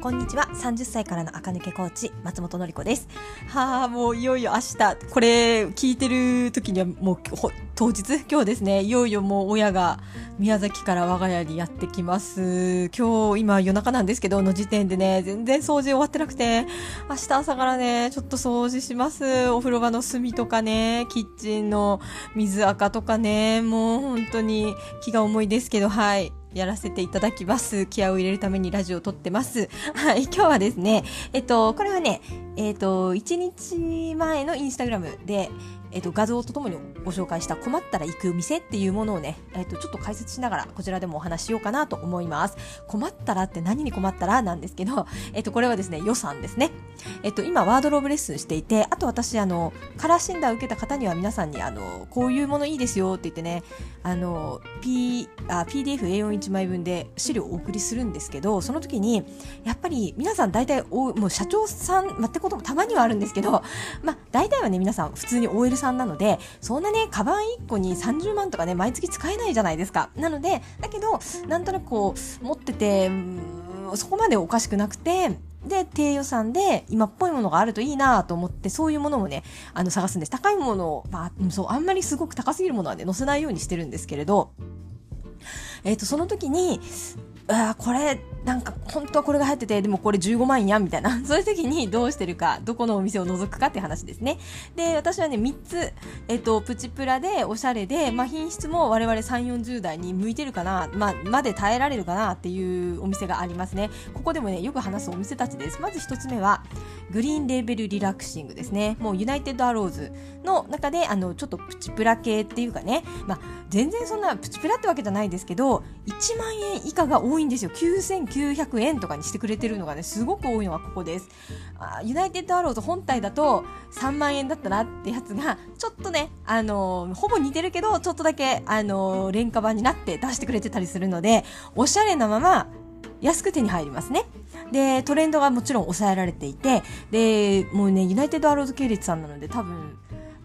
こんにちは。30歳からの赤抜けコーチ、松本のり子です。はあ、もういよいよ明日、これ聞いてる時にはもう当日、今日ですね、いよいよもう親が宮崎から我が家にやってきます。今日、今夜中なんですけど、の時点でね、全然掃除終わってなくて、明日朝からね、ちょっと掃除します。お風呂場の隅とかね、キッチンの水垢とかね、もう本当に気が重いですけど、はい。やらせていただきます。気合を入れるためにラジオを撮ってます。はい、今日はですね、えっと、これはね、えっと、1日前のインスタグラムで、えっと、画像とともにご紹介した困ったら行く店っていうものをね、えっと、ちょっと解説しながらこちらでもお話しようかなと思います。困ったらって何に困ったらなんですけど、えっと、これはですね、予算ですね。えっと、今、ワードローブレッスンしていて、あと私、あの、カラー診断を受けた方には皆さんに、あの、こういうものいいですよって言ってね、あの、P、あ、PDF A41 枚分で資料をお送りするんですけど、その時に、やっぱり皆さん大体、もう社長さん、まってこともたまにはあるんですけど、まあ、大体はね、皆さん普通に OL さんなので、そんなね、カバン1個に30万とかね、毎月使えないじゃないですか。なので、だけど、なんとなくこう、持ってて、そこまでおかしくなくて、で、低予算で今っぽいものがあるといいなと思って、そういうものをね、あの、探すんです。高いものを、まあ、そう、あんまりすごく高すぎるものはね、載せないようにしてるんですけれど、えっ、ー、と、その時に、あこれなんか本当はこれが入っててでもこれ15万やんみたいな。そういう時にどうしてるかどこのお店を除くかって話ですね。で私はね3つ、えっと、プチプラでおしゃれで、まあ、品質も我々3 4 0代に向いてるかな、まあ、まで耐えられるかなっていうお店がありますね。ここでもねよく話すお店たちです。まず1つ目はグリーンレーベルリラクシングですね。もうユナイテッドアローズの中であのちょっとプチプラ系っていうかね、まあ、全然そんなプチプラってわけじゃないですけど1万円以下が多いんですよ。9900 900円とかにしてくれてるのがねすごく多いのがここですあユナイテッドアローズ本体だと3万円だったなってやつがちょっとねあのほぼ似てるけどちょっとだけあの廉価版になって出してくれてたりするのでおしゃれなまま安く手に入りますね。で、トレンドがもちろん抑えられていて、で、もうね、ユナイテッドアローズ系列さんなので多分、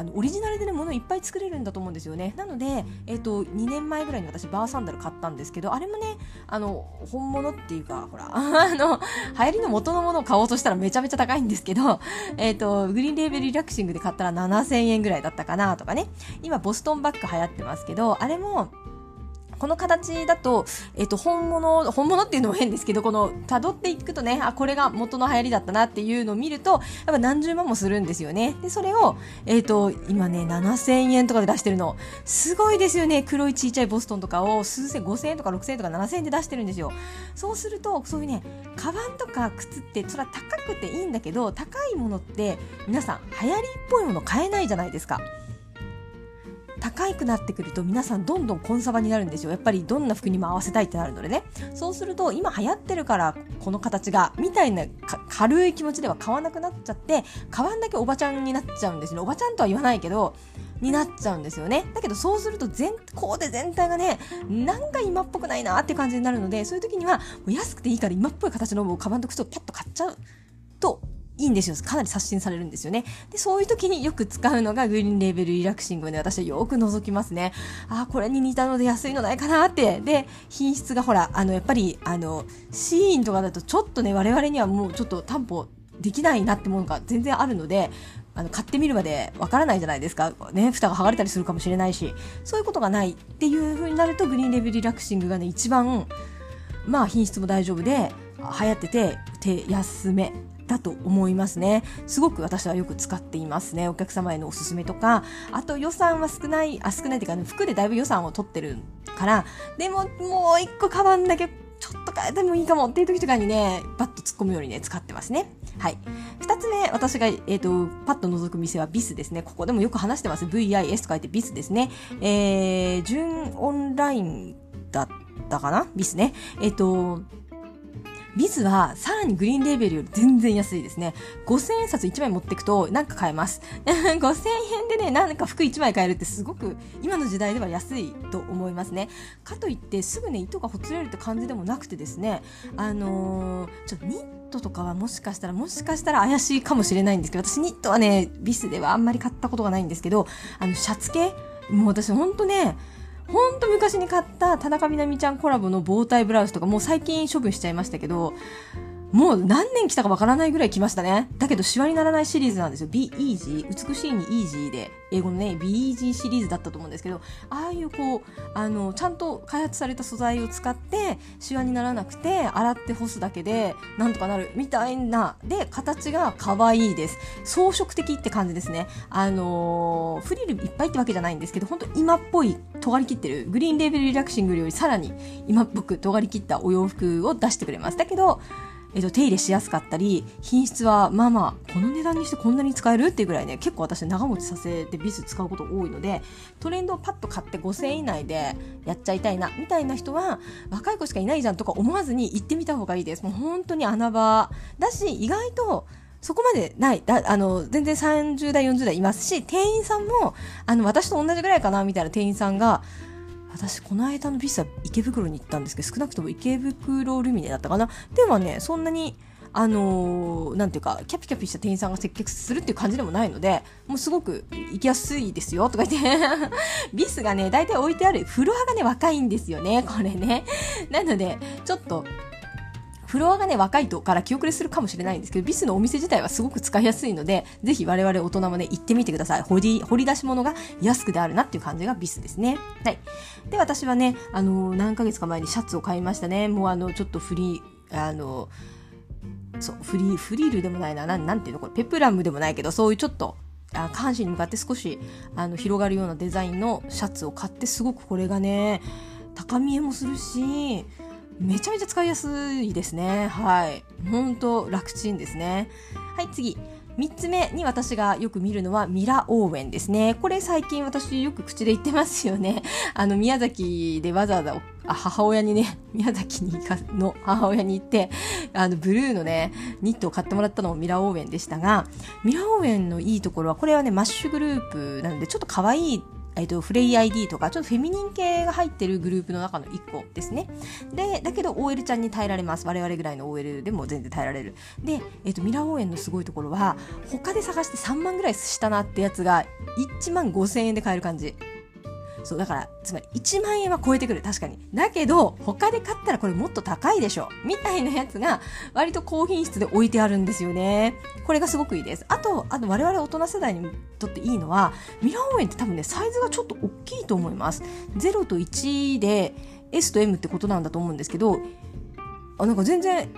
あのオリジナルでね物いっぱい作れるんだと思うんですよね。なので、えーと、2年前ぐらいに私バーサンダル買ったんですけどあれもねあの本物っていうかほら あの流行りの元のものを買おうとしたらめちゃめちゃ高いんですけど、えーと、グリーンレーベルリラクシングで買ったら7000円ぐらいだったかなとかね。今ボストンバッグ流行ってますけどあれもこの形だと、えっ、と、本物、本物っていうのも変ですけど、この、辿っていくとね、あ、これが元の流行りだったなっていうのを見ると、やっぱ何十万もするんですよね。で、それを、えっ、と、今ね、7000円とかで出してるの。すごいですよね。黒いちいちゃいボストンとかを数千、5000円とか6000円とか7000円で出してるんですよ。そうすると、そういうね、カバンとか靴って、それは高くていいんだけど、高いものって、皆さん、流行りっぽいもの買えないじゃないですか。高くなってくると皆さんどんどんコンサバになるんですよ。やっぱりどんな服にも合わせたいってなるのでね。そうすると今流行ってるからこの形がみたいな軽い気持ちでは買わなくなっちゃって買わんだけおばちゃんになっちゃうんですね。おばちゃんとは言わないけどになっちゃうんですよね。だけどそうすると全コーデ全体がねなんか今っぽくないなって感じになるのでそういう時にはもう安くていいから今っぽい形のカバンと靴をパッと買っちゃうといいんですよ。かなり刷新されるんですよね。で、そういう時によく使うのがグリーンレーベルリラクシングで私はよく覗きますね。あ、これに似たので安いのないかなって。で、品質がほら、あの、やっぱり、あの、シーンとかだとちょっとね、我々にはもうちょっと担保できないなってものが全然あるので、あの買ってみるまでわからないじゃないですか。ね、蓋が剥がれたりするかもしれないし、そういうことがないっていう風になると、グリーンレベルリラクシングがね、一番、まあ品質も大丈夫で、流行ってて、手安めだと思いますね。すごく私はよく使っていますね。お客様へのおすすめとか、あと予算は少ない、あ、少ないっていうか、ね、服でだいぶ予算を取ってるから、でももう一個カバンだけちょっと変えてもいいかもっていう時とかにね、バッと突っ込むようにね、使ってますね。はい。二つ目、私が、えっ、ー、と、パッと覗く店はビスですね。ここでもよく話してます。VIS と書いてビスですね。えー、純オンラインだったかな？ビスね。えっ、ー、と、ビズはさらにグリーンレーベルより全然安いですね。5000円札1枚持ってくとなんか買えます。5000円でね、なんか服1枚買えるってすごく今の時代では安いと思いますね。かといってすぐね、糸がほつれるって感じでもなくてですね、あのー、ちょっとニットとかはもしかしたら、もしかしたら怪しいかもしれないんですけど、私ニットはね、ビスではあんまり買ったことがないんですけど、あの、シャツ系もう私ほんとね、ほんと昔に買った田中みな実ちゃんコラボの防体ブラウスとかもう最近処分しちゃいましたけどもう何年来たかわからないぐらい来ましたね。だけど、シワにならないシリーズなんですよ。Be Easy。美しいに Easy で、英語のね、Be Easy シリーズだったと思うんですけど、ああいうこう、あの、ちゃんと開発された素材を使って、シワにならなくて、洗って干すだけで、なんとかなる、みたいな。で、形が可愛いです。装飾的って感じですね。あのー、フリルいっぱいってわけじゃないんですけど、本当今っぽい、尖り切ってる、グリーンレーベルリラクシングよりさらに今っぽく尖り切ったお洋服を出してくれます。だけど、えっと、手入れしやすかったり、品質はまあまあ、この値段にしてこんなに使える？っていうぐらいね、結構私長持ちさせてビス使うこと多いので、トレンドをパッと買って5000円以内でやっちゃいたいな、みたいな人は、若い子しかいないじゃんとか思わずに行ってみた方がいいです。もう本当に穴場だし、意外と、そこまでない。だあの、全然30代、40代いますし、店員さんも、あの、私と同じぐらいかな、みたいな店員さんが、私この間のビスは池袋に行ったんですけど少なくとも池袋ルミネだったかな。ではねそんなにあのー、なんていうかキャピキャピした店員さんが接客するっていう感じでもないのでもうすごく行きやすいですよとか言って。ビスがね大体置いてあるフロアがね若いんですよねこれね。なのでちょっとフロアがね、若いとから気遅れするかもしれないんですけど、ビスのお店自体はすごく使いやすいので、ぜひ我々大人もね、行ってみてください。掘り、掘り出し物が安くであるなっていう感じがビスですね。はい。で、私はね、あの、何ヶ月か前にシャツを買いましたね。もうあの、ちょっとフリー、あの、そう、フリー、フリールでもないな、なん、なんていうのこれ、ペプラムでもないけど、そういうちょっと、あ下半身に向かって少しあの広がるようなデザインのシャツを買ってすごくこれがね高見えもするしめちゃめちゃ使いやすいですね。はい。ほんと楽ちんですね。はい、次。3つ目に私がよく見るのはミラオーウェンですね。これ最近私よく口で言ってますよね。あの、宮崎でわざわざ母親にね、宮崎にかの母親に行って、あの、ブルーのね、ニットを買ってもらったのもミラオーウェンでしたが、ミラオーウェンのいいところは、これはね、マッシュグループなので、ちょっと可愛いえっと、フレイ ID とか、ちょっとフェミニン系が入ってるグループの中の1個ですね。で、だけど OL ちゃんに耐えられます。我々ぐらいの OL でも全然耐えられる。で、えっと、ミラー応援のすごいところは、他で探して3万ぐらいしたなってやつが、1万5000円で買える感じ。そう、だから、つまり1万円は超えてくる。確かに。だけど、他で買ったらこれもっと高いでしょ。みたいなやつが、割と高品質で置いてあるんですよね。これがすごくいいです。あと、あと我々大人世代にとっていいのは、ミラー応援って多分ね、サイズがちょっと大きいと思います。0と1で S と M ってことなんだと思うんですけど、あ、なんか全然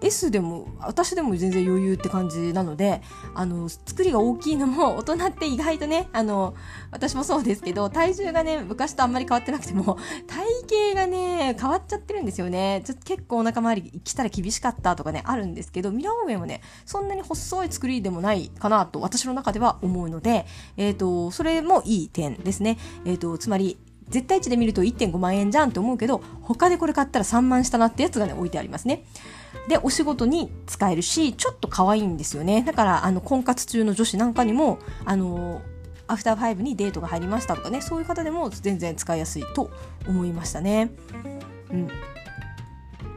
S でも私でも全然余裕って感じなのであの作りが大きいのも 大人って意外とねあの私もそうですけど体重がね昔とあんまり変わってなくても 体型がね変わっちゃってるんですよね。ちょっと結構お腹周り来たら厳しかったとかねあるんですけどミラーオーウェンはねそんなに細い作りでもないかなと私の中では思うので、え、ー、とそれもいい点ですね、えっ、ー、とつまり絶対値で見ると1.5万円じゃんって思うけど他でこれ買ったら3万したなってやつがね置いてありますね。で、お仕事に使えるし、ちょっと可愛いんですよね。だから、あの、婚活中の女子なんかにも、あの、アフターファイブにデートが入りましたとかね、そういう方でも全然使いやすいと思いましたね。うん。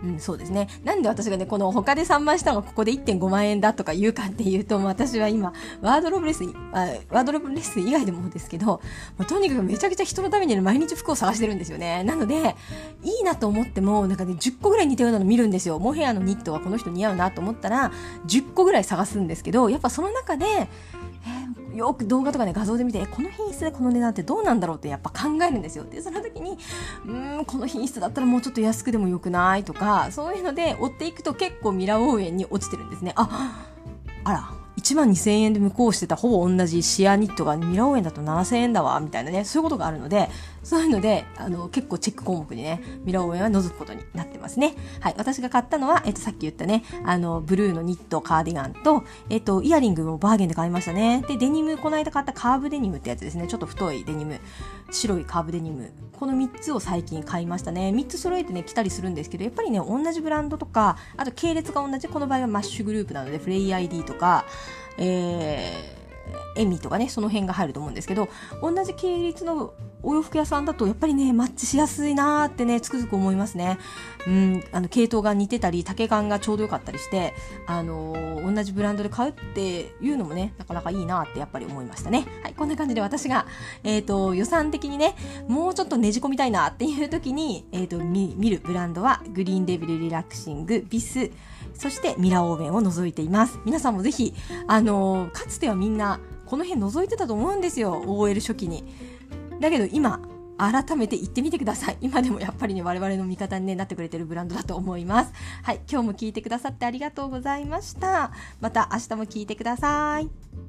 うん、そうですね。なんで私がね、この他で3万したのがここで1.5万円だとか言うかっていうと、私は今、ワードロブレス、あワードロブレス以外でもですけど、まあ、とにかくめちゃくちゃ人のために毎日服を探してるんですよね。なので、いいなと思っても、なんかね、10個ぐらい似たようなの見るんですよ。モヘアのニットはこの人似合うなと思ったら、10個ぐらい探すんですけど、やっぱその中で、えー、よく動画とかね画像で見てこの品質でこの値段ってどうなんだろうってやっぱ考えるんですよ。でその時にうんこの品質だったらもうちょっと安くでもよくないとかそういうので追っていくと結構ミラー応援に落ちてるんですね。ああら。1万2000円で向こうしてたほぼ同じシアニットがミラオーウェンだと7000円だわみたいなねそういうことがあるのでそういうので、あの、結構チェック項目にね、ミラオーウェンは覗くことになってますね。はい。私が買ったのは、えっと、さっき言ったね、あの、ブルーのニット、カーディガンと、えっと、イヤリングをバーゲンで買いましたね。で、デニム、この間買ったカーブデニムってやつですね。ちょっと太いデニム。白いカーブデニム。この3つを最近買いましたね。3つ揃えてね、来たりするんですけど、やっぱりね、同じブランドとか、あと系列が同じ、この場合はマッシュグループなので、フレイ ID とか、えー、エミとかね、その辺が入ると思うんですけど、同じ系列のお洋服屋さんだとやっぱりね、マッチしやすいなーってね、つくづく思いますね。うん、あの、系統が似てたり、丈感がちょうどよかったりして、あのー、同じブランドで買うっていうのもね、なかなかいいなってやっぱり思いましたね。はい、こんな感じで私が、えっ、ー、と、予算的にね、もうちょっとねじ込みたいなっていう時に、えっ、ー、と見、見るブランドは、グリーンデビルリラクシング、ビス、そしてミラーオーベンを除いています皆さんもぜひあのかつてはみんなこの辺覗いてたと思うんですよ OL 初期にだけど今改めて行ってみてください。今でもやっぱりね、我々の味方に、ね、なってくれてるブランドだと思います。はい、今日も聞いてくださってありがとうございました。また明日も聞いてください。